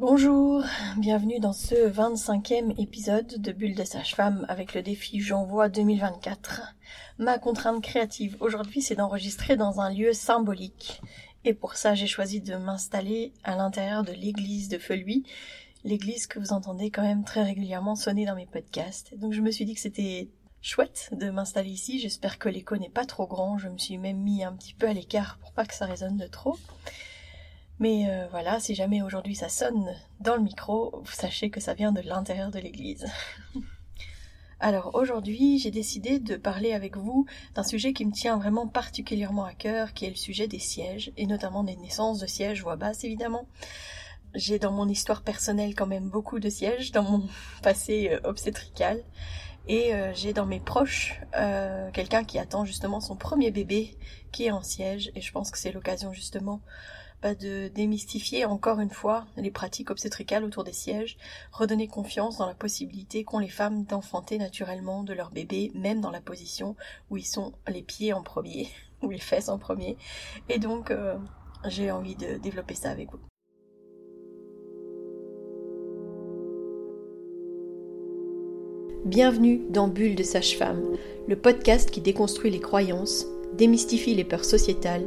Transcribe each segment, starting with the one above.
Bonjour, bienvenue dans ce 25e épisode de Bulle de Sage-Femme avec le défi J'envoie 2024. Ma contrainte créative aujourd'hui c'est d'enregistrer dans un lieu symbolique et pour ça j'ai choisi de m'installer à l'intérieur de l'église de Feluy, l'église que vous entendez quand même très régulièrement sonner dans mes podcasts. Donc je me suis dit que c'était chouette de m'installer ici, j'espère que l'écho n'est pas trop grand, je me suis même mis un petit peu à l'écart pour pas que ça résonne de trop. Mais euh, voilà, si jamais aujourd'hui ça sonne dans le micro, vous sachez que ça vient de l'intérieur de l'église. Alors aujourd'hui, j'ai décidé de parler avec vous d'un sujet qui me tient vraiment particulièrement à cœur, qui est le sujet des sièges, et notamment des naissances de sièges voix basse évidemment. J'ai dans mon histoire personnelle quand même beaucoup de sièges, dans mon passé euh, obstétrical, et euh, j'ai dans mes proches quelqu'un qui attend justement son premier bébé qui est en siège, et je pense que c'est l'occasion justement de démystifier encore une fois les pratiques obstétricales autour des sièges, redonner confiance dans la possibilité qu'ont les femmes d'enfanter naturellement de leur bébé, même dans la position où ils sont les pieds en premier, ou les fesses en premier. Et donc, euh, j'ai envie de développer ça avec vous. Bienvenue dans Bulle de Sage-Femme, le podcast qui déconstruit les croyances, démystifie les peurs sociétales,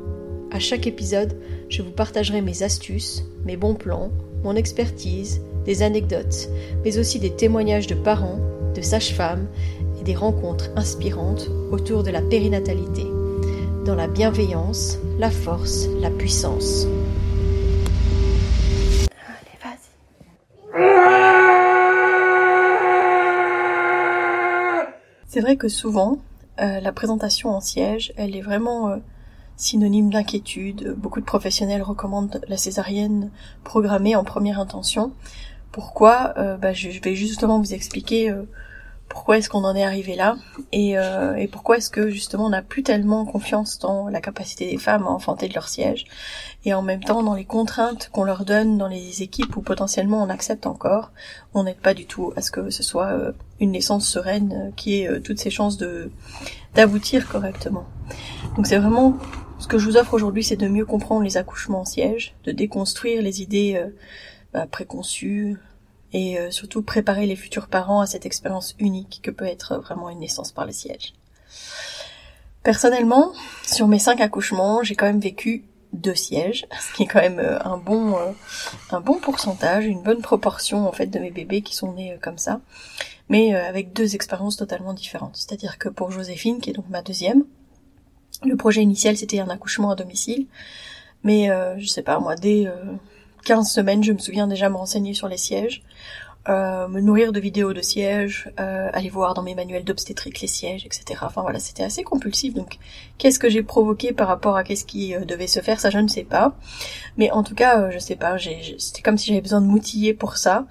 À chaque épisode, je vous partagerai mes astuces, mes bons plans, mon expertise, des anecdotes, mais aussi des témoignages de parents, de sages-femmes et des rencontres inspirantes autour de la périnatalité, dans la bienveillance, la force, la puissance. Allez, vas-y. C'est vrai que souvent, euh, la présentation en siège, elle est vraiment euh, synonyme d'inquiétude. Beaucoup de professionnels recommandent la césarienne programmée en première intention. Pourquoi? Euh, bah, je, vais justement vous expliquer euh, pourquoi est-ce qu'on en est arrivé là et, euh, et pourquoi est-ce que justement on n'a plus tellement confiance dans la capacité des femmes à enfanter de leur siège et en même temps dans les contraintes qu'on leur donne dans les équipes où potentiellement on accepte encore, on n'aide pas du tout à ce que ce soit une naissance sereine qui ait toutes ses chances de d'aboutir correctement. Donc c'est vraiment ce que je vous offre aujourd'hui, c'est de mieux comprendre les accouchements en siège, de déconstruire les idées euh, bah, préconçues et euh, surtout préparer les futurs parents à cette expérience unique que peut être vraiment une naissance par le siège. Personnellement, sur mes cinq accouchements, j'ai quand même vécu deux sièges, ce qui est quand même euh, un bon un bon pourcentage, une bonne proportion en fait de mes bébés qui sont nés comme ça, mais avec deux expériences totalement différentes. C'est-à-dire que pour Joséphine, qui est donc ma deuxième, le projet initial, c'était un accouchement à domicile. Mais euh, je sais pas, moi, dès euh, 15 semaines, je me souviens déjà me renseigner sur les sièges, euh, me nourrir de vidéos de sièges, euh, aller voir dans mes manuels d'obstétrique les sièges, etc. Enfin voilà, c'était assez compulsif. Donc, qu'est-ce que j'ai provoqué par rapport à qu'est-ce qui euh, devait se faire, ça je ne sais pas. Mais en tout cas, je sais pas, c'était comme si j'avais besoin de m'outiller pour ça.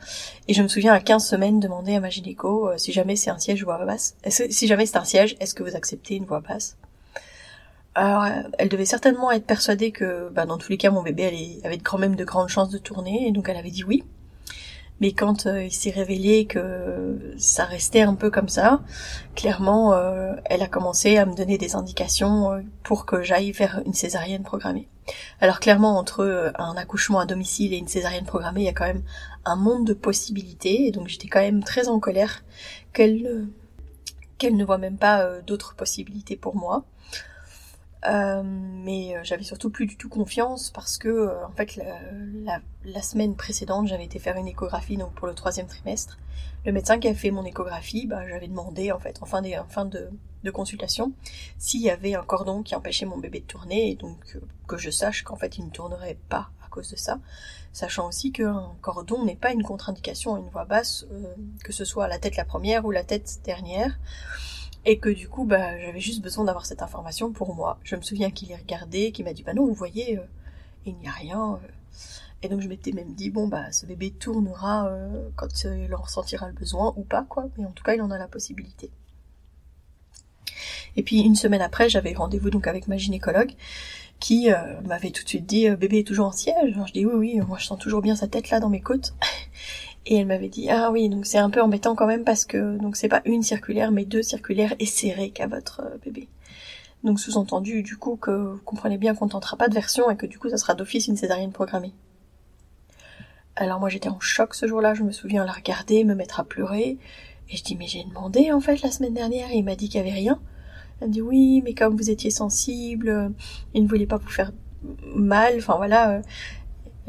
Et je me souviens à 15 semaines demander à ma gynéco si jamais c'est un siège voix basse. si jamais c'est un siège, est-ce que vous acceptez une voix basse? Alors, elle devait certainement être persuadée que, bah, dans tous les cas, mon bébé avait quand même de grandes chances de tourner, et donc elle avait dit oui. Mais quand euh, il s'est révélé que ça restait un peu comme ça, clairement, euh, elle a commencé à me donner des indications euh, pour que j'aille vers une césarienne programmée. Alors clairement, entre un accouchement à domicile et une césarienne programmée, il y a quand même un monde de possibilités, et donc j'étais quand même très en colère qu'elle qu'elle ne voit même pas d'autres possibilités pour moi. Euh, mais euh, j'avais surtout plus du tout confiance parce que euh, en fait la, la, semaine précédente j'avais été faire une échographie donc pour le troisième trimestre. Le médecin qui a fait mon échographie, bah, j'avais demandé en fait en fin, en fin de, de, consultation s'il y avait un cordon qui empêchait mon bébé de tourner et donc que je sache qu'en fait il ne tournerait pas à cause de ça, sachant aussi qu'un cordon n'est pas une contre-indication à une voix basse, que ce soit la tête la première ou la tête dernière et que du coup bah j'avais juste besoin d'avoir cette information pour moi. Je me souviens qu'il est regardé, qu'il m'a dit bah non vous voyez euh, il n'y a rien. Euh. Et donc je m'étais même dit, bon bah ce bébé tournera euh, quand il en ressentira le besoin ou pas, quoi. Mais en tout cas, il en a la possibilité. Et puis une semaine après, j'avais rendez-vous donc avec ma gynécologue qui m'avait tout de suite dit, bébé est toujours en siège. Alors je dis oui, oui, moi je sens toujours bien sa tête là dans mes côtes. Et elle m'avait dit ah oui donc c'est un peu embêtant quand même parce que donc c'est pas une circulaire mais deux circulaires et serrées qu'a votre bébé. Donc sous-entendu du coup que vous comprenez bien qu'on tentera pas de version et que du coup ça sera d'office une césarienne programmée. Alors moi j'étais en choc ce jour-là, je me souviens la regarder, me mettre à pleurer, et je dis mais j'ai demandé en fait la semaine dernière et il m'a dit qu'il y avait rien. Elle dit oui mais comme vous étiez sensible, il ne voulait pas vous faire mal, enfin voilà.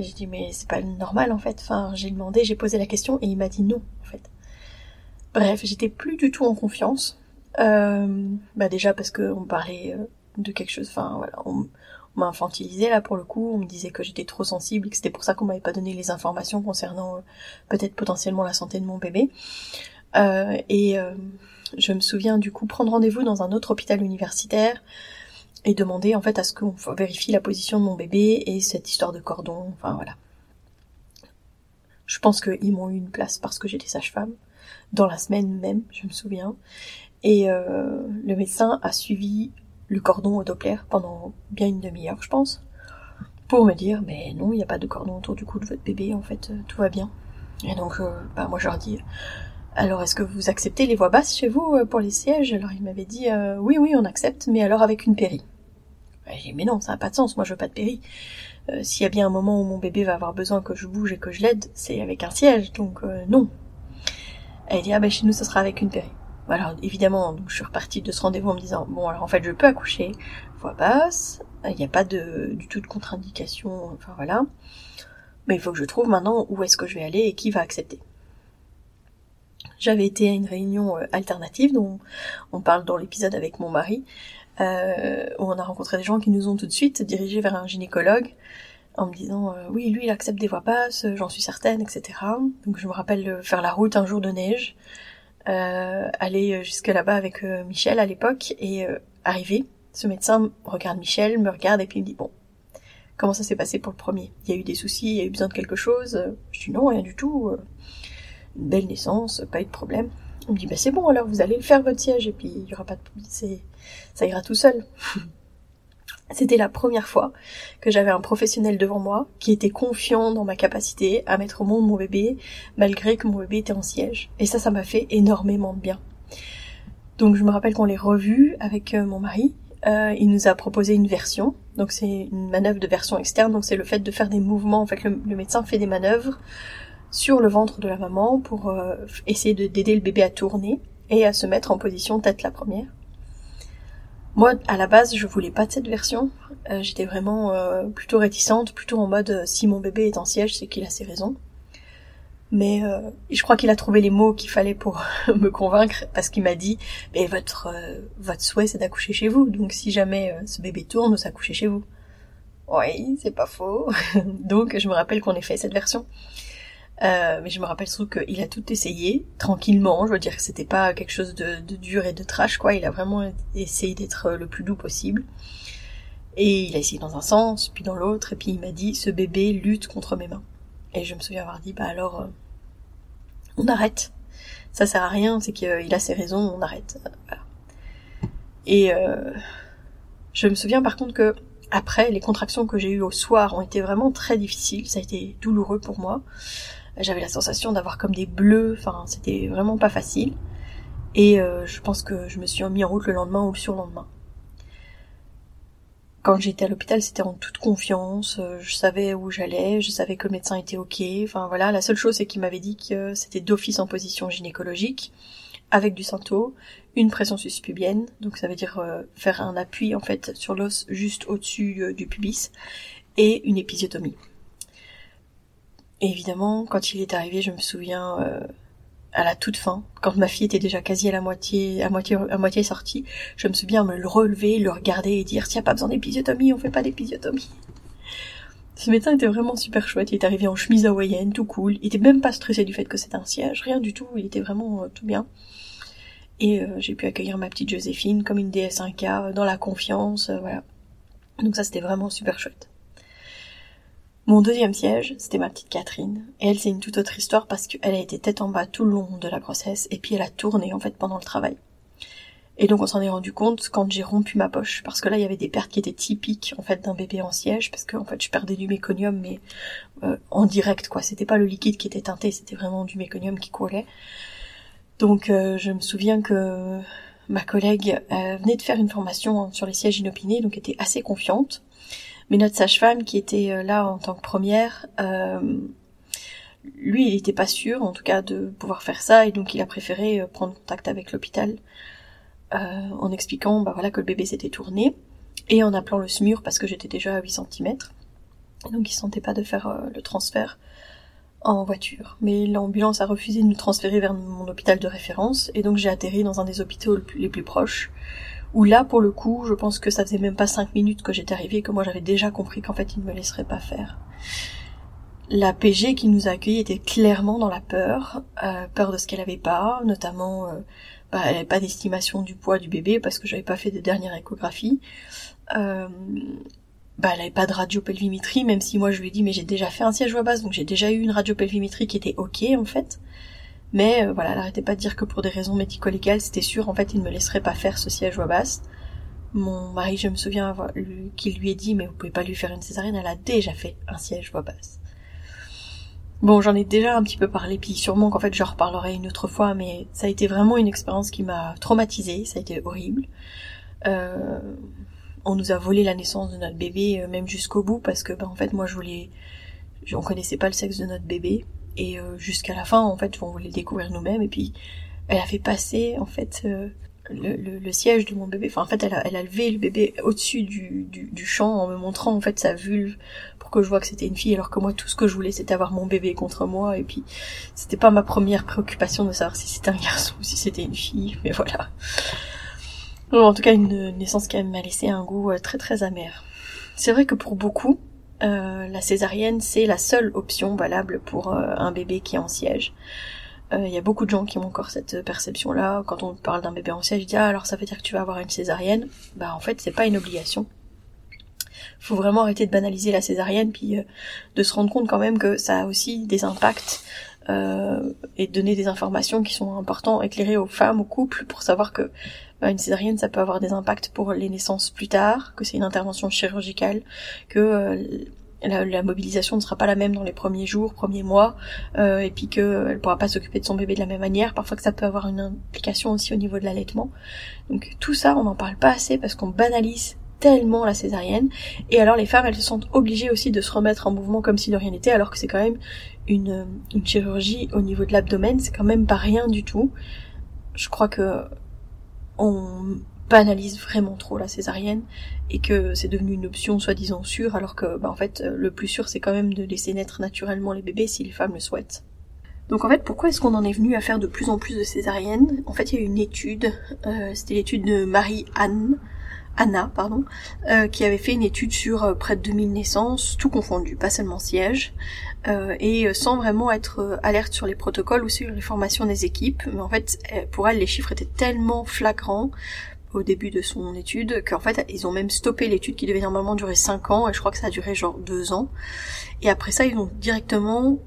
J'ai dit mais c'est pas normal en fait. Enfin j'ai demandé, j'ai posé la question et il m'a dit non en fait. Bref, j'étais plus du tout en confiance. Euh, bah déjà parce que on parlait euh, de quelque chose. Enfin voilà, on, m'a infantilisé là pour le coup. On me disait que j'étais trop sensible et que c'était pour ça qu'on m'avait pas donné les informations concernant euh, peut-être potentiellement la santé de mon bébé. Et je me souviens du coup prendre rendez-vous dans un autre hôpital universitaire et demander en fait à ce qu'on vérifie la position de mon bébé et cette histoire de cordon, enfin voilà. Je pense qu'ils m'ont eu une place parce que j'étais sage-femme, dans la semaine même, je me souviens. Et euh, le médecin a suivi le cordon au Doppler pendant bien une demi-heure, je pense, pour me dire, mais non, il n'y a pas de cordon autour du cou de votre bébé, en fait, euh, tout va bien. Et donc, euh, bah, moi, je leur dis, alors, est-ce que vous acceptez les voix basses chez vous pour les sièges? Alors, il m'avait dit, oui, oui, on accepte, mais alors avec une péri. Dit, mais non, ça n'a pas de sens, moi je veux pas de péri. Euh, S'il y a bien un moment où mon bébé va avoir besoin que je bouge et que je l'aide, c'est avec un siège, donc euh, non. Elle dit, ah ben chez nous, ce sera avec une péri. Alors évidemment, donc, je suis repartie de ce rendez-vous en me disant, bon alors en fait je peux accoucher, voix basse, il n'y a pas de, du tout de contre-indication, enfin voilà. Mais il faut que je trouve maintenant où est-ce que je vais aller et qui va accepter. J'avais été à une réunion euh, alternative dont on parle dans l'épisode avec mon mari, euh, où on a rencontré des gens qui nous ont tout de suite dirigés vers un gynécologue en me disant euh, oui lui il accepte des voix basses, j'en suis certaine, etc. Donc je me rappelle faire la route un jour de neige, euh, aller jusque là-bas avec Michel à l'époque et arriver. Ce médecin regarde Michel, me regarde et puis il me dit bon comment ça s'est passé pour le premier? Il y a eu des soucis, il y a eu besoin de quelque chose? Je dis non rien du tout, une belle naissance, pas eu de problème. On me dit bah c'est bon alors vous allez le faire votre siège et puis il y aura pas de c'est ça ira tout seul. C'était la première fois que j'avais un professionnel devant moi qui était confiant dans ma capacité à mettre au monde mon bébé malgré que mon bébé était en siège. Et ça, ça m'a fait énormément de bien. Donc je me rappelle qu'on l'ait revu avec euh, mon mari. Euh, il nous a proposé une version. Donc c'est une manœuvre de version externe. Donc c'est le fait de faire des mouvements. En fait, le, médecin fait des manœuvres sur le ventre de la maman pour euh, essayer d'aider le bébé à tourner et à se mettre en position tête la première. Moi, à la base, je voulais pas de cette version. Euh, j'étais vraiment euh, plutôt réticente, plutôt en mode euh, si mon bébé est en siège, c'est qu'il a ses raisons. Mais je crois qu'il a trouvé les mots qu'il fallait pour me convaincre, parce qu'il m'a dit mais votre votre souhait c'est d'accoucher chez vous, donc si jamais ce bébé tourne, vous accouchez chez vous. Oui, c'est pas faux. donc je me rappelle qu'on ait fait cette version. Euh, mais je me rappelle surtout qu'il a tout essayé tranquillement. Je veux dire que c'était pas quelque chose de, dur et de trash, quoi. Il a vraiment essayé d'être le plus doux possible. Et il a essayé dans un sens, puis dans l'autre, et puis il m'a dit ce bébé lutte contre mes mains. Et je me souviens avoir dit bah alors euh, on arrête. Ça sert à rien, c'est qu'il a ses raisons, on arrête. Voilà. Et euh, je me souviens par contre que après les contractions que j'ai eues au soir ont été vraiment très difficiles, ça a été douloureux pour moi. J'avais la sensation d'avoir comme des bleus, enfin c'était vraiment pas facile. Et euh, je pense que je me suis mis en route le lendemain ou le surlendemain. Quand j'étais à l'hôpital, c'était en toute confiance, euh, je savais où j'allais, je savais que le médecin était ok, enfin voilà, la seule chose c'est qu'il m'avait dit que c'était d'office en position gynécologique, avec du santo, une pression suspubienne, donc ça veut dire euh, faire un appui en fait sur l'os juste au-dessus du pubis, et une épisiotomie. Évidemment, quand il est arrivé, je me souviens euh, à la toute fin, quand ma fille était déjà quasi à la moitié, à moitié, à moitié sortie, je me souviens me le relever, le regarder et dire, a pas besoin d'épisiotomie, on fait pas d'épisiotomie. Ce médecin était vraiment super chouette, il est arrivé en chemise hawaïenne, tout cool, il était même pas stressé du fait que c'était un siège, rien du tout, il était vraiment euh, tout bien. Et euh, j'ai pu accueillir ma petite Joséphine comme une DS1K, dans la confiance, voilà. Donc ça c'était vraiment super chouette. Mon deuxième siège, c'était ma petite Catherine. Et elle, c'est une toute autre histoire parce qu'elle a été tête en bas tout le long de la grossesse et puis elle a tourné en fait pendant le travail. Et donc on s'en est rendu compte quand j'ai rompu ma poche, parce que là il y avait des pertes qui étaient typiques en fait d'un bébé en siège, parce que en fait je perdais du méconium mais euh, en direct quoi. C'était pas le liquide qui était teinté, c'était vraiment du méconium qui coulait. Donc euh, je me souviens que ma collègue euh, venait de faire une formation sur les sièges inopinés, donc était assez confiante. Mais notre sage-femme qui était là en tant que première, lui il était pas sûr en tout cas de pouvoir faire ça et donc il a préféré prendre contact avec l'hôpital euh, en expliquant bah voilà que le bébé s'était tourné et en appelant le SMUR parce que j'étais déjà à 8 cm. Donc il sentait pas de faire euh, le transfert en voiture. Mais l'ambulance a refusé de nous transférer vers mon hôpital de référence et donc j'ai atterri dans un des hôpitaux les plus proches où là pour le coup je pense que ça faisait même pas 5 minutes que j'étais arrivée et que moi j'avais déjà compris qu'en fait il ne me laisserait pas faire. La PG qui nous a accueillis était clairement dans la peur, euh, peur de ce qu'elle avait pas, notamment bah, elle n'avait pas d'estimation du poids du bébé parce que j'avais pas fait de dernière échographie. Euh, bah, elle n'avait pas de radiopelvimétrie, même si moi je lui ai dit mais j'ai déjà fait un siège voix basse, donc j'ai déjà eu une radiopelvimétrie qui était ok en fait. Mais euh, voilà, elle pas de dire que pour des raisons médico-légales, c'était sûr, en fait, il ne me laisserait pas faire ce siège voix basse. Mon mari, je me souviens qu'il lui ait dit, mais vous pouvez pas lui faire une césarienne, elle a déjà fait un siège voix basse. Bon, j'en ai déjà un petit peu parlé, puis sûrement qu'en fait j'en reparlerai une autre fois, mais ça a été vraiment une expérience qui m'a traumatisée, ça a été horrible. Euh, on nous a volé la naissance de notre bébé, euh, même jusqu'au bout, parce que ben, en fait moi je voulais, on connaissait pas le sexe de notre bébé, et euh, jusqu'à la fin en fait on voulait le découvrir nous-mêmes, et puis elle a fait passer en fait le, le, siège de mon bébé. Enfin, en fait, elle a, elle a levé le bébé au-dessus du, du, du, champ en me montrant en fait sa vulve pour que je vois que c'était une fille, alors que moi, tout ce que je voulais, c'était avoir mon bébé contre moi. Et puis, c'était pas ma première préoccupation de savoir si c'était un garçon ou si c'était une fille. Mais voilà. en tout cas, une naissance qui m'a laissé un goût euh, très très amer. C'est vrai que pour beaucoup, euh, la césarienne, c'est la seule option valable pour euh, un bébé qui est en siège. Il euh, y a beaucoup de gens qui ont encore cette perception-là. Quand on parle d'un bébé en siège, ils disent ah, alors ça veut dire que tu vas avoir une césarienne. Bah en fait c'est pas une obligation. Faut vraiment arrêter de banaliser la césarienne, puis de se rendre compte quand même que ça a aussi des impacts euh, et donner des informations qui sont importantes, éclairer aux femmes, aux couples, pour savoir que une césarienne ça peut avoir des impacts pour les naissances plus tard, que c'est une intervention chirurgicale, que la, mobilisation ne sera pas la même dans les premiers jours, premiers mois, euh, et puis qu'elle pourra pas s'occuper de son bébé de la même manière. Parfois que ça peut avoir une implication aussi au niveau de l'allaitement. Donc tout ça, on n'en parle pas assez parce qu'on banalise tellement la césarienne. Et alors les femmes, elles se sentent obligées aussi de se remettre en mouvement comme si de rien n'était, alors que c'est quand même une chirurgie au niveau de l'abdomen, c'est quand même pas rien du tout. Je crois que on banalise vraiment trop la césarienne et que c'est devenu une option soi-disant sûre alors que bah, en fait le plus sûr c'est quand même de laisser naître naturellement les bébés si les femmes le souhaitent. Donc en fait pourquoi est-ce qu'on en est venu à faire de plus en plus de césariennes? En fait il y a une étude, euh, c'était l'étude de Marie-Anne, Anna, pardon, euh, qui avait fait une étude sur euh, près de 2000 naissances, tout confondu, pas seulement siège, et sans vraiment être alerte sur les protocoles ou sur les formations des équipes. Mais en fait, pour elle, les chiffres étaient tellement flagrants au début de son étude, qu'en fait ils ont même stoppé l'étude qui devait normalement durer 5 ans, et je crois que ça a duré genre 2 ans. Et après ça, ils ont directement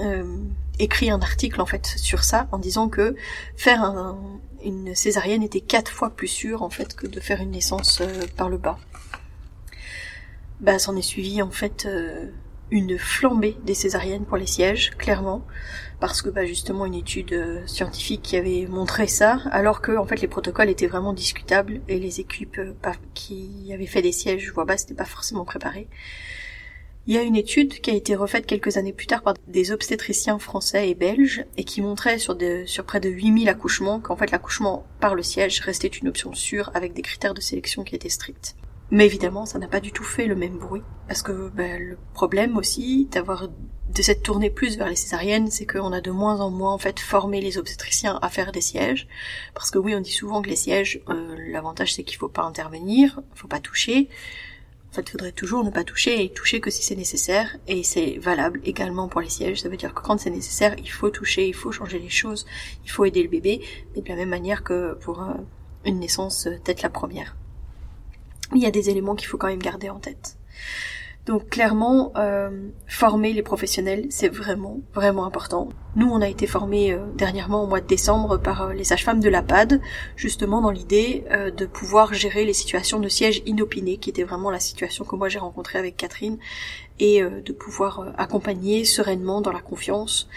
euh, écrit un article en fait sur ça, en disant que faire une césarienne était 4 fois plus sûr en fait que de faire une naissance euh, par le bas. Bah s'en est suivi en fait euh, une flambée des césariennes pour les sièges, clairement, parce que bah, justement une étude euh, scientifique qui avait montré ça, alors que en fait les protocoles étaient vraiment discutables et les équipes euh, qui avaient fait des sièges vois bas n'étaient pas forcément préparées. Il y a une étude qui a été refaite quelques années plus tard par des obstétriciens français et belges et qui montrait sur, sur près de 8000 accouchements qu'en fait l'accouchement par le siège restait une option sûre avec des critères de sélection qui étaient stricts. Mais évidemment, ça n'a pas du tout fait le même bruit. Parce que ben, le problème aussi d'avoir de cette tournée plus vers les césariennes, c'est qu'on a de moins en moins en fait formé les obstétriciens à faire des sièges. Parce que oui, on dit souvent que les sièges, euh, l'avantage c'est qu'il faut pas intervenir, faut pas toucher. En fait, il faudrait toujours ne pas toucher et toucher que si c'est nécessaire. Et c'est valable également pour les sièges. Ça veut dire que quand c'est nécessaire, il faut toucher, il faut changer les choses, il faut aider le bébé, mais de la même manière que pour euh, une naissance, peut-être la première il y a des éléments qu'il faut quand même garder en tête. Donc clairement, euh, former les professionnels, c'est vraiment, vraiment important. Nous, on a été formés euh, dernièrement au mois de décembre par euh, les sages-femmes de la PAD, justement dans l'idée de pouvoir gérer les situations de siège inopiné, qui était vraiment la situation que moi j'ai rencontrée avec Catherine, et de pouvoir accompagner sereinement dans la confiance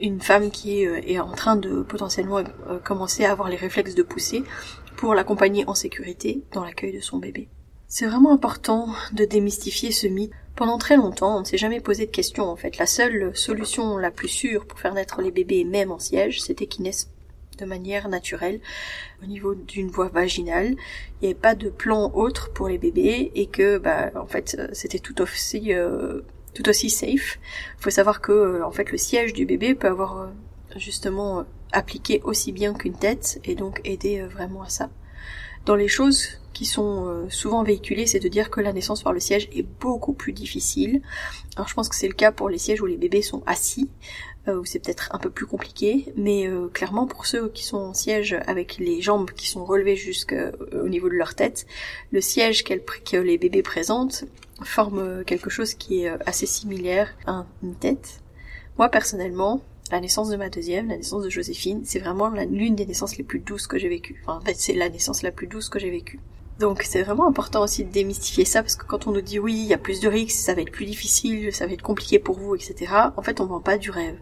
une femme qui est en train de potentiellement commencer à avoir les réflexes de pousser pour l'accompagner en sécurité dans l'accueil de son bébé. C'est vraiment important de démystifier ce mythe. Pendant très longtemps, on ne s'est jamais posé de questions en fait. La seule solution la plus sûre pour faire naître les bébés, même en siège, c'était qu'ils naissent de manière naturelle au niveau d'une voie vaginale. Il n'y avait pas de plan autre pour les bébés et que bah en fait c'était tout aussi euh, tout aussi safe. Il faut savoir que euh, en fait le siège du bébé peut avoir euh, justement appliqué aussi bien qu'une tête et donc aider vraiment à ça. Dans les choses qui sont euh, souvent véhiculées, c'est de dire que la naissance par le siège est beaucoup plus difficile. Alors je pense que c'est le cas pour les sièges où les bébés sont assis, euh, où c'est peut-être un peu plus compliqué, mais euh, clairement pour ceux qui sont en siège avec les jambes qui sont relevées jusqu'au niveau de leur tête, le siège que les bébés présentent forme quelque chose qui est assez similaire à une tête. Moi personnellement, la naissance de ma deuxième, la naissance de Joséphine, c'est vraiment l'une des naissances les plus douces que j'ai vécues. En fait, c'est la naissance la plus douce que j'ai vécue. Donc c'est vraiment important aussi de démystifier ça parce que quand on nous dit oui, il y a plus de risques, ça va être plus difficile, ça va être compliqué pour vous, etc. En fait, on vend pas du rêve.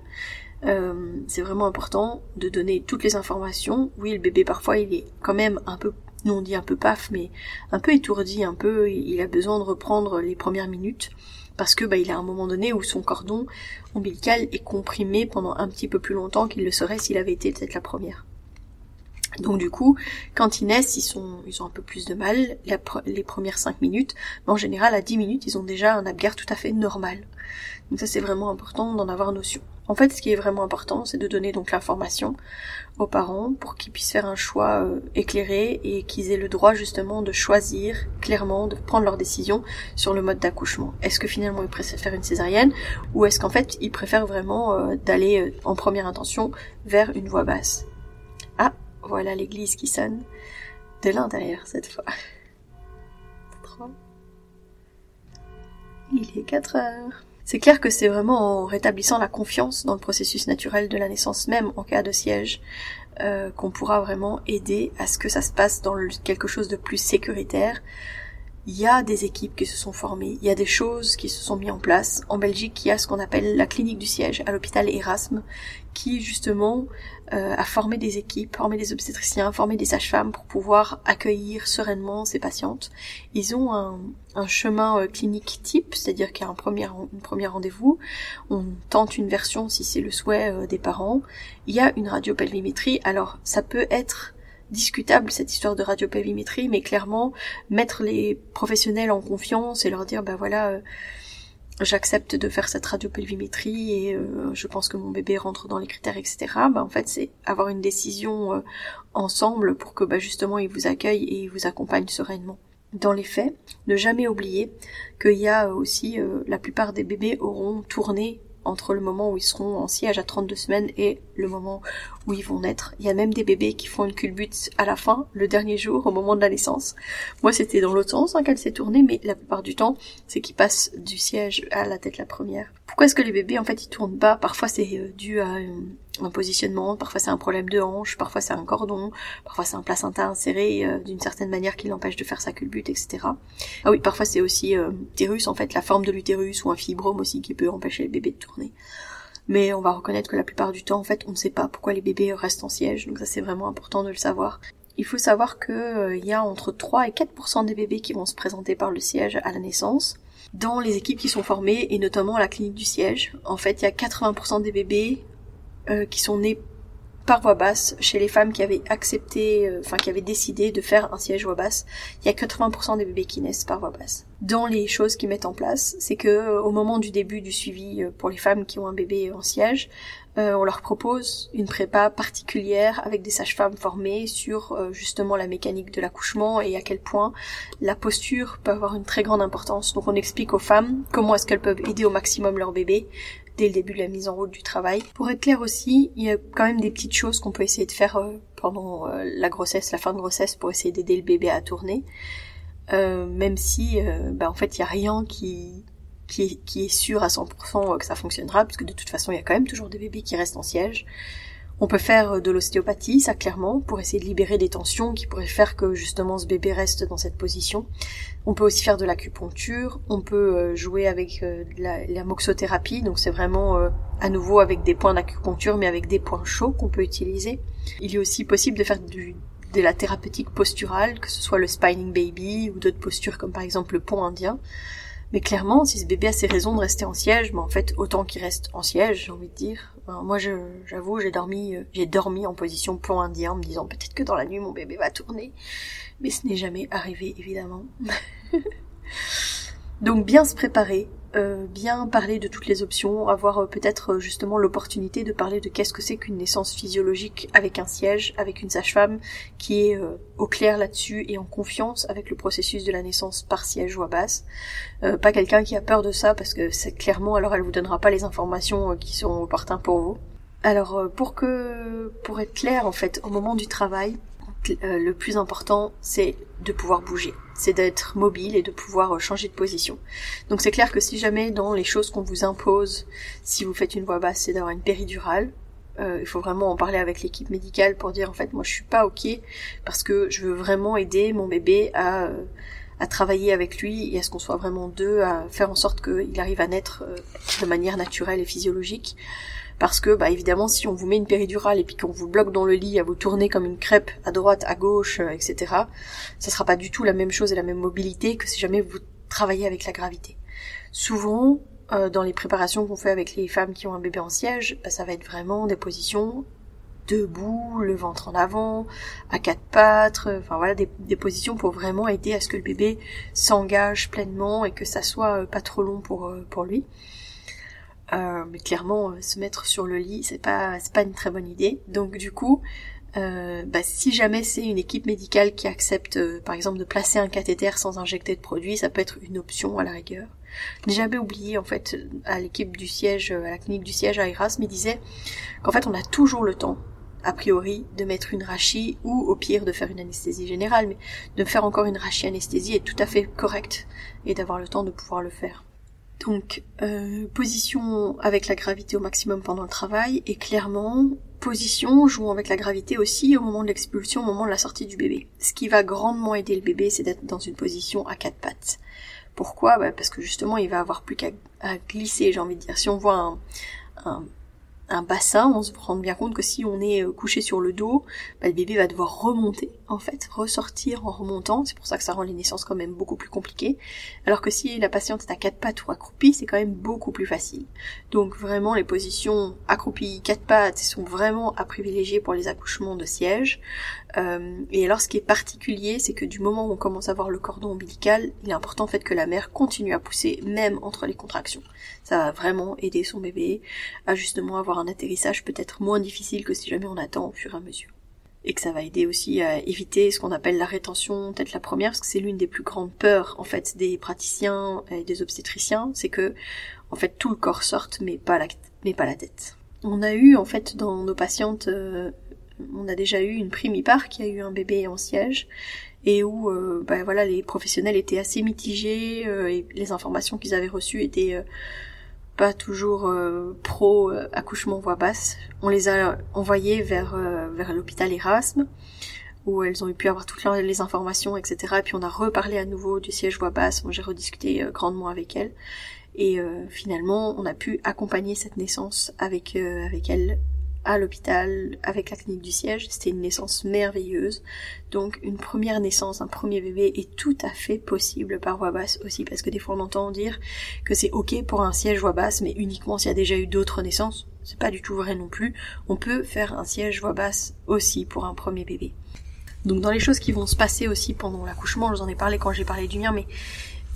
Euh, c'est vraiment important de donner toutes les informations. Oui, le bébé parfois il est quand même un peu, nous on dit un peu paf, mais un peu étourdi, un peu, il a besoin de reprendre les premières minutes parce que bah, il a un moment donné où son cordon ombilical est comprimé pendant un petit peu plus longtemps qu'il le serait s'il avait été peut-être la première. Donc du coup, quand ils naissent, ils sont, ils ont un peu plus de mal les premières 5 minutes, mais en général à 10 minutes, ils ont déjà un abgar tout à fait normal. Donc ça c'est vraiment important d'en avoir notion. En fait, ce qui est vraiment important, c'est de donner donc l'information aux parents pour qu'ils puissent faire un choix euh, éclairé et qu'ils aient le droit justement de choisir clairement, de prendre leur décision sur le mode d'accouchement. Est-ce que finalement ils préfèrent faire une césarienne ou est-ce qu'en fait ils préfèrent vraiment euh, d'aller euh, en première intention vers une voie basse? Voilà l'église qui sonne de l'intérieur cette fois. Il est 4 heures. C'est clair que c'est vraiment en rétablissant la confiance dans le processus naturel de la naissance même en cas de siège euh, qu'on pourra vraiment aider à ce que ça se passe dans quelque chose de plus sécuritaire, il y a des équipes qui se sont formées, il y a des choses qui se sont mises en place. En Belgique, il y a ce qu'on appelle la clinique du siège à l'hôpital Erasme, qui justement euh, a formé des équipes, formé des obstétriciens, formé des sages-femmes pour pouvoir accueillir sereinement ces patientes. Ils ont un, chemin euh, clinique type, c'est-à-dire qu'il y a un premier, premier rendez-vous, on tente une version si c'est le souhait euh, des parents. Il y a une radiopelvimétrie, alors ça peut être discutable cette histoire de radiopelvimétrie, mais clairement mettre les professionnels en confiance et leur dire bah voilà euh, j'accepte de faire cette radiopelvimétrie et euh, je pense que mon bébé rentre dans les critères etc. Bah en fait c'est avoir une décision euh, ensemble pour que bah justement ils vous accueillent et ils vous accompagnent sereinement. Dans les faits, ne jamais oublier qu'il y a aussi la plupart des bébés auront tourné entre le moment où ils seront en siège à 32 semaines et le moment où ils vont naître. Il y a même des bébés qui font une culbute à la fin, le dernier jour, au moment de la naissance. Moi, c'était dans l'autre sens hein, qu'elle s'est tournée, mais la plupart du temps, c'est qu'ils passent du siège à la tête la première. Pourquoi est-ce que les bébés, en fait, ils tournent pas? Parfois, c'est euh, dû à un positionnement, parfois c'est un problème de hanche, parfois c'est un cordon, parfois c'est un placenta inséré euh, d'une certaine manière qui l'empêche de faire sa culbute, etc. Ah oui, parfois c'est aussi euh, l'utérus, en fait, la forme de l'utérus ou un fibrome aussi qui peut empêcher le bébé de tourner. Mais on va reconnaître que la plupart du temps, en fait, on ne sait pas pourquoi les bébés restent en siège, donc ça c'est vraiment important de le savoir. Il faut savoir que euh, il y a entre 3 et 4% des bébés qui vont se présenter par le siège à la naissance. Dans les équipes qui sont formées, et notamment la clinique du siège, en fait, il y a 80% des bébés euh, qui sont nés par voie basse chez les femmes qui avaient accepté, euh, enfin qui avaient décidé de faire un siège voix basse. Il y a 80% des bébés qui naissent par voie basse. Dans les choses qu'ils mettent en place, c'est que euh, au moment du début du suivi pour les femmes qui ont un bébé en siège, on leur propose une prépa particulière avec des sages-femmes formées sur justement la mécanique de l'accouchement et à quel point la posture peut avoir une très grande importance. Donc on explique aux femmes comment est-ce qu'elles peuvent aider au maximum leur bébé dès le début de la mise en route du travail. Pour être clair aussi, il y a quand même des petites choses qu'on peut essayer de faire euh, pendant euh, la grossesse, la fin de grossesse, pour essayer d'aider le bébé à tourner. Euh, même si, bah, en fait, il y a rien qui qui est, qui est sûr à 100% que ça fonctionnera, puisque de toute façon il y a quand même toujours des bébés qui restent en siège. On peut faire de l'ostéopathie, ça clairement, pour essayer de libérer des tensions qui pourraient faire que justement ce bébé reste dans cette position. On peut aussi faire de l'acupuncture, on peut euh, jouer avec euh, la, moxothérapie, donc c'est vraiment euh, à nouveau avec des points d'acupuncture mais avec des points chauds qu'on peut utiliser. Il est aussi possible de faire du, de la thérapeutique posturale, que ce soit le spinning baby ou d'autres postures comme par exemple le pont indien. Mais clairement, si ce bébé a ses raisons de rester en siège, mais en fait, autant qu'il reste en siège, j'ai envie de dire. moi, j'avoue, j'ai dormi, euh, j'ai dormi en position plomb indien, en me disant peut-être que dans la nuit, mon bébé va tourner. Mais ce n'est jamais arrivé, évidemment. Donc, bien se préparer, euh, bien parler de toutes les options, avoir euh, peut-être euh, justement l'opportunité de parler de qu'est-ce que c'est qu'une naissance physiologique avec un siège, avec une sage-femme qui est au clair là-dessus et en confiance avec le processus de la naissance par siège ou à basse. pas quelqu'un qui a peur de ça parce que c'est clairement alors elle vous donnera pas les informations qui sont opportunes pour vous. Alors pour que pour être clair en fait au moment du travail, le plus important c'est de pouvoir bouger c'est d'être mobile et de pouvoir euh, changer de position. Donc c'est clair que si jamais dans les choses qu'on vous impose, si vous faites une voix basse, c'est d'avoir une péridurale, euh, il faut vraiment en parler avec l'équipe médicale pour dire en fait moi je suis pas ok parce que je veux vraiment aider mon bébé à, euh, à travailler avec lui et à ce qu'on soit vraiment deux à faire en sorte qu'il arrive à naître de manière naturelle et physiologique parce que bah évidemment si on vous met une péridurale et puis qu'on vous bloque dans le lit à vous tourner comme une crêpe à droite, à gauche, euh, etc. Ça sera pas du tout la même chose et la même mobilité que si jamais vous travaillez avec la gravité. Souvent, euh, dans les préparations qu'on fait avec les femmes qui ont un bébé en siège, bah, ça va être vraiment des positions debout, le ventre en avant, à quatre pattes, euh, enfin voilà des, des, positions pour vraiment aider à ce que le bébé s'engage pleinement et que ça soit pas trop long pour pour lui. Euh, mais clairement, euh, se mettre sur le lit, c'est pas, c'est pas une très bonne idée. Donc du coup, euh, bah, si jamais c'est une équipe médicale qui accepte, par exemple, de placer un cathéter sans injecter de produit, ça peut être une option à la rigueur. N'ai jamais oublié en fait à l'équipe du siège, à la clinique du siège à Erasme, il disait qu'en fait on a toujours le temps, a priori, de mettre une rachie ou au pire de faire une anesthésie générale, mais de faire encore une rachie anesthésie est tout à fait correct et d'avoir le temps de pouvoir le faire. Donc, euh, position avec la gravité au maximum pendant le travail, et clairement, position jouant avec la gravité aussi au moment de l'expulsion, au moment de la sortie du bébé. Ce qui va grandement aider le bébé, c'est d'être dans une position à quatre pattes. Pourquoi? Bah, Parce que justement, il va avoir plus qu'à glisser, j'ai envie de dire. Si on voit un un bassin, on se rend bien compte que si on est euh, couché sur le dos, bah, le bébé va devoir remonter, en fait, ressortir en remontant. C'est pour ça que ça rend les naissances quand même beaucoup plus compliquées. Alors que si la patiente est à quatre pattes ou accroupie, c'est quand même beaucoup plus facile. Donc vraiment, les positions accroupies, quatre pattes sont vraiment à privilégier pour les accouchements de siège. Euh, et alors, ce qui est particulier, c'est que du moment où on commence à voir le cordon ombilical, il est important en fait que la mère continue à pousser, même entre les contractions. Ça va vraiment aider son bébé à justement avoir un atterrissage peut-être moins difficile que si jamais on attend au fur et à mesure. Et que ça va aider aussi à éviter ce qu'on appelle la rétention, peut-être la première, parce que c'est l'une des plus grandes peurs en fait des praticiens et des obstétriciens, c'est que en fait tout le corps sorte, mais pas la, mais pas la tête. On a eu en fait dans nos patientes euh, on a déjà eu une primipare qui a eu un bébé en siège et où euh, bah, voilà les professionnels étaient assez mitigés euh, et les informations qu'ils avaient reçues étaient euh, pas toujours pro accouchement voix basse. On les a envoyées vers vers l'hôpital Erasme où elles ont pu avoir toutes les informations, etc. Et puis on a reparlé à nouveau du siège voix basse. J'ai rediscuté grandement avec elles. Et finalement, on a pu accompagner cette naissance avec avec elles à l'hôpital avec la clinique du siège. C'était une naissance merveilleuse. Donc une première naissance, un premier bébé est tout à fait possible par voix basse aussi parce que des fois on entend dire que c'est ok pour un siège voix basse mais uniquement s'il y a déjà eu d'autres naissances. C'est pas du tout vrai non plus. On peut faire un siège voix basse aussi pour un premier bébé. Donc dans les choses qui vont se passer aussi pendant l'accouchement, je vous en ai parlé quand j'ai parlé du mien, mais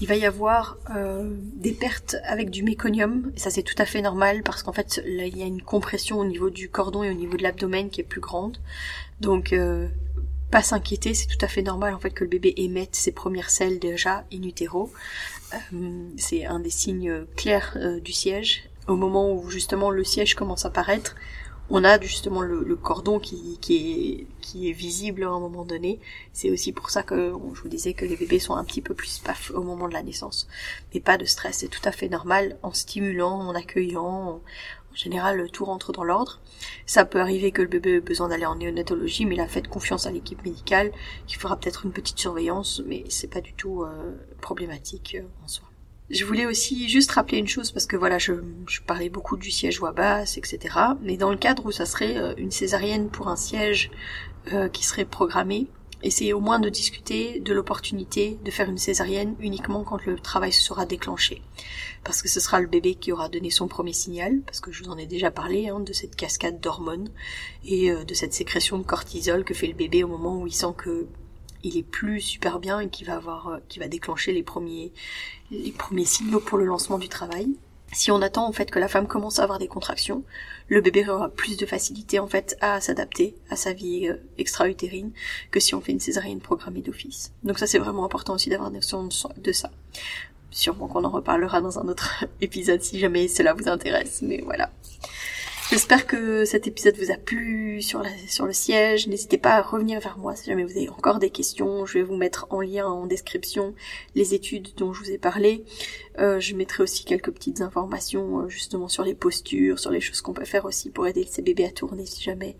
il va y avoir euh, des pertes avec du méconium, et ça c'est tout à fait normal parce qu'en fait il y a une compression au niveau du cordon et au niveau de l'abdomen qui est plus grande. Donc euh, pas s'inquiéter, c'est tout à fait normal en fait que le bébé émette ses premières selles déjà in utero. Euh, c'est un des signes clairs du siège. Au moment où justement le siège commence à apparaître, on a justement le, cordon qui, qui, est, qui est visible à un moment donné. C'est aussi pour ça que je vous disais que les bébés sont un petit peu plus paf au moment de la naissance. Mais pas de stress, c'est tout à fait normal en stimulant, en accueillant. En général, tout rentre dans l'ordre. Ça peut arriver que le bébé ait besoin d'aller en néonatologie, mais là, faites confiance à l'équipe médicale qui fera peut-être une petite surveillance, mais c'est pas du tout euh, problématique euh, en soi. Je voulais aussi juste rappeler une chose parce que voilà, je, je parlais beaucoup du siège voix basse, etc. Mais dans le cadre où ça serait euh, une césarienne pour un siège euh, qui serait programmé, essayez au moins de discuter de l'opportunité de faire une césarienne uniquement quand le travail sera déclenché. Parce que ce sera le bébé qui aura donné son premier signal, parce que je vous en ai déjà parlé, hein, de cette cascade d'hormones et euh, de cette sécrétion de cortisol que fait le bébé au moment où il sent que il est plus super bien et qui va avoir, euh, qui va déclencher les premiers, les premiers signaux pour le lancement du travail. Si on attend en fait que la femme commence à avoir des contractions, le bébé aura plus de facilité en fait à s'adapter à sa vie euh, extra-utérine que si on fait une césarienne programmée d'office. Donc ça c'est vraiment important aussi d'avoir notion de ça. Sûrement qu'on en reparlera dans un autre épisode si jamais cela vous intéresse, mais voilà. J'espère que cet épisode vous a plu sur, la, sur le siège. N'hésitez pas à revenir vers moi si jamais vous avez encore des questions. Je vais vous mettre en lien en description les études dont je vous ai parlé. Euh, je mettrai aussi quelques petites informations euh, justement sur les postures, sur les choses qu'on peut faire aussi pour aider ces bébés à tourner si jamais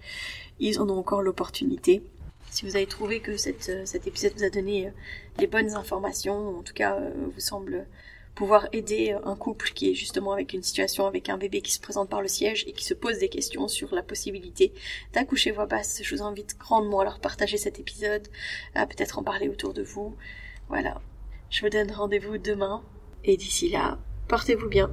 ils en ont encore l'opportunité. Si vous avez trouvé que euh, cet épisode vous a donné les bonnes informations, en tout cas vous semble pouvoir aider un couple qui est justement avec une situation avec un bébé qui se présente par le siège et qui se pose des questions sur la possibilité d'accoucher voix basse. Je vous invite grandement à leur partager cet épisode, à peut-être en parler autour de vous. Voilà. Je vous donne rendez-vous demain et d'ici là, portez-vous bien.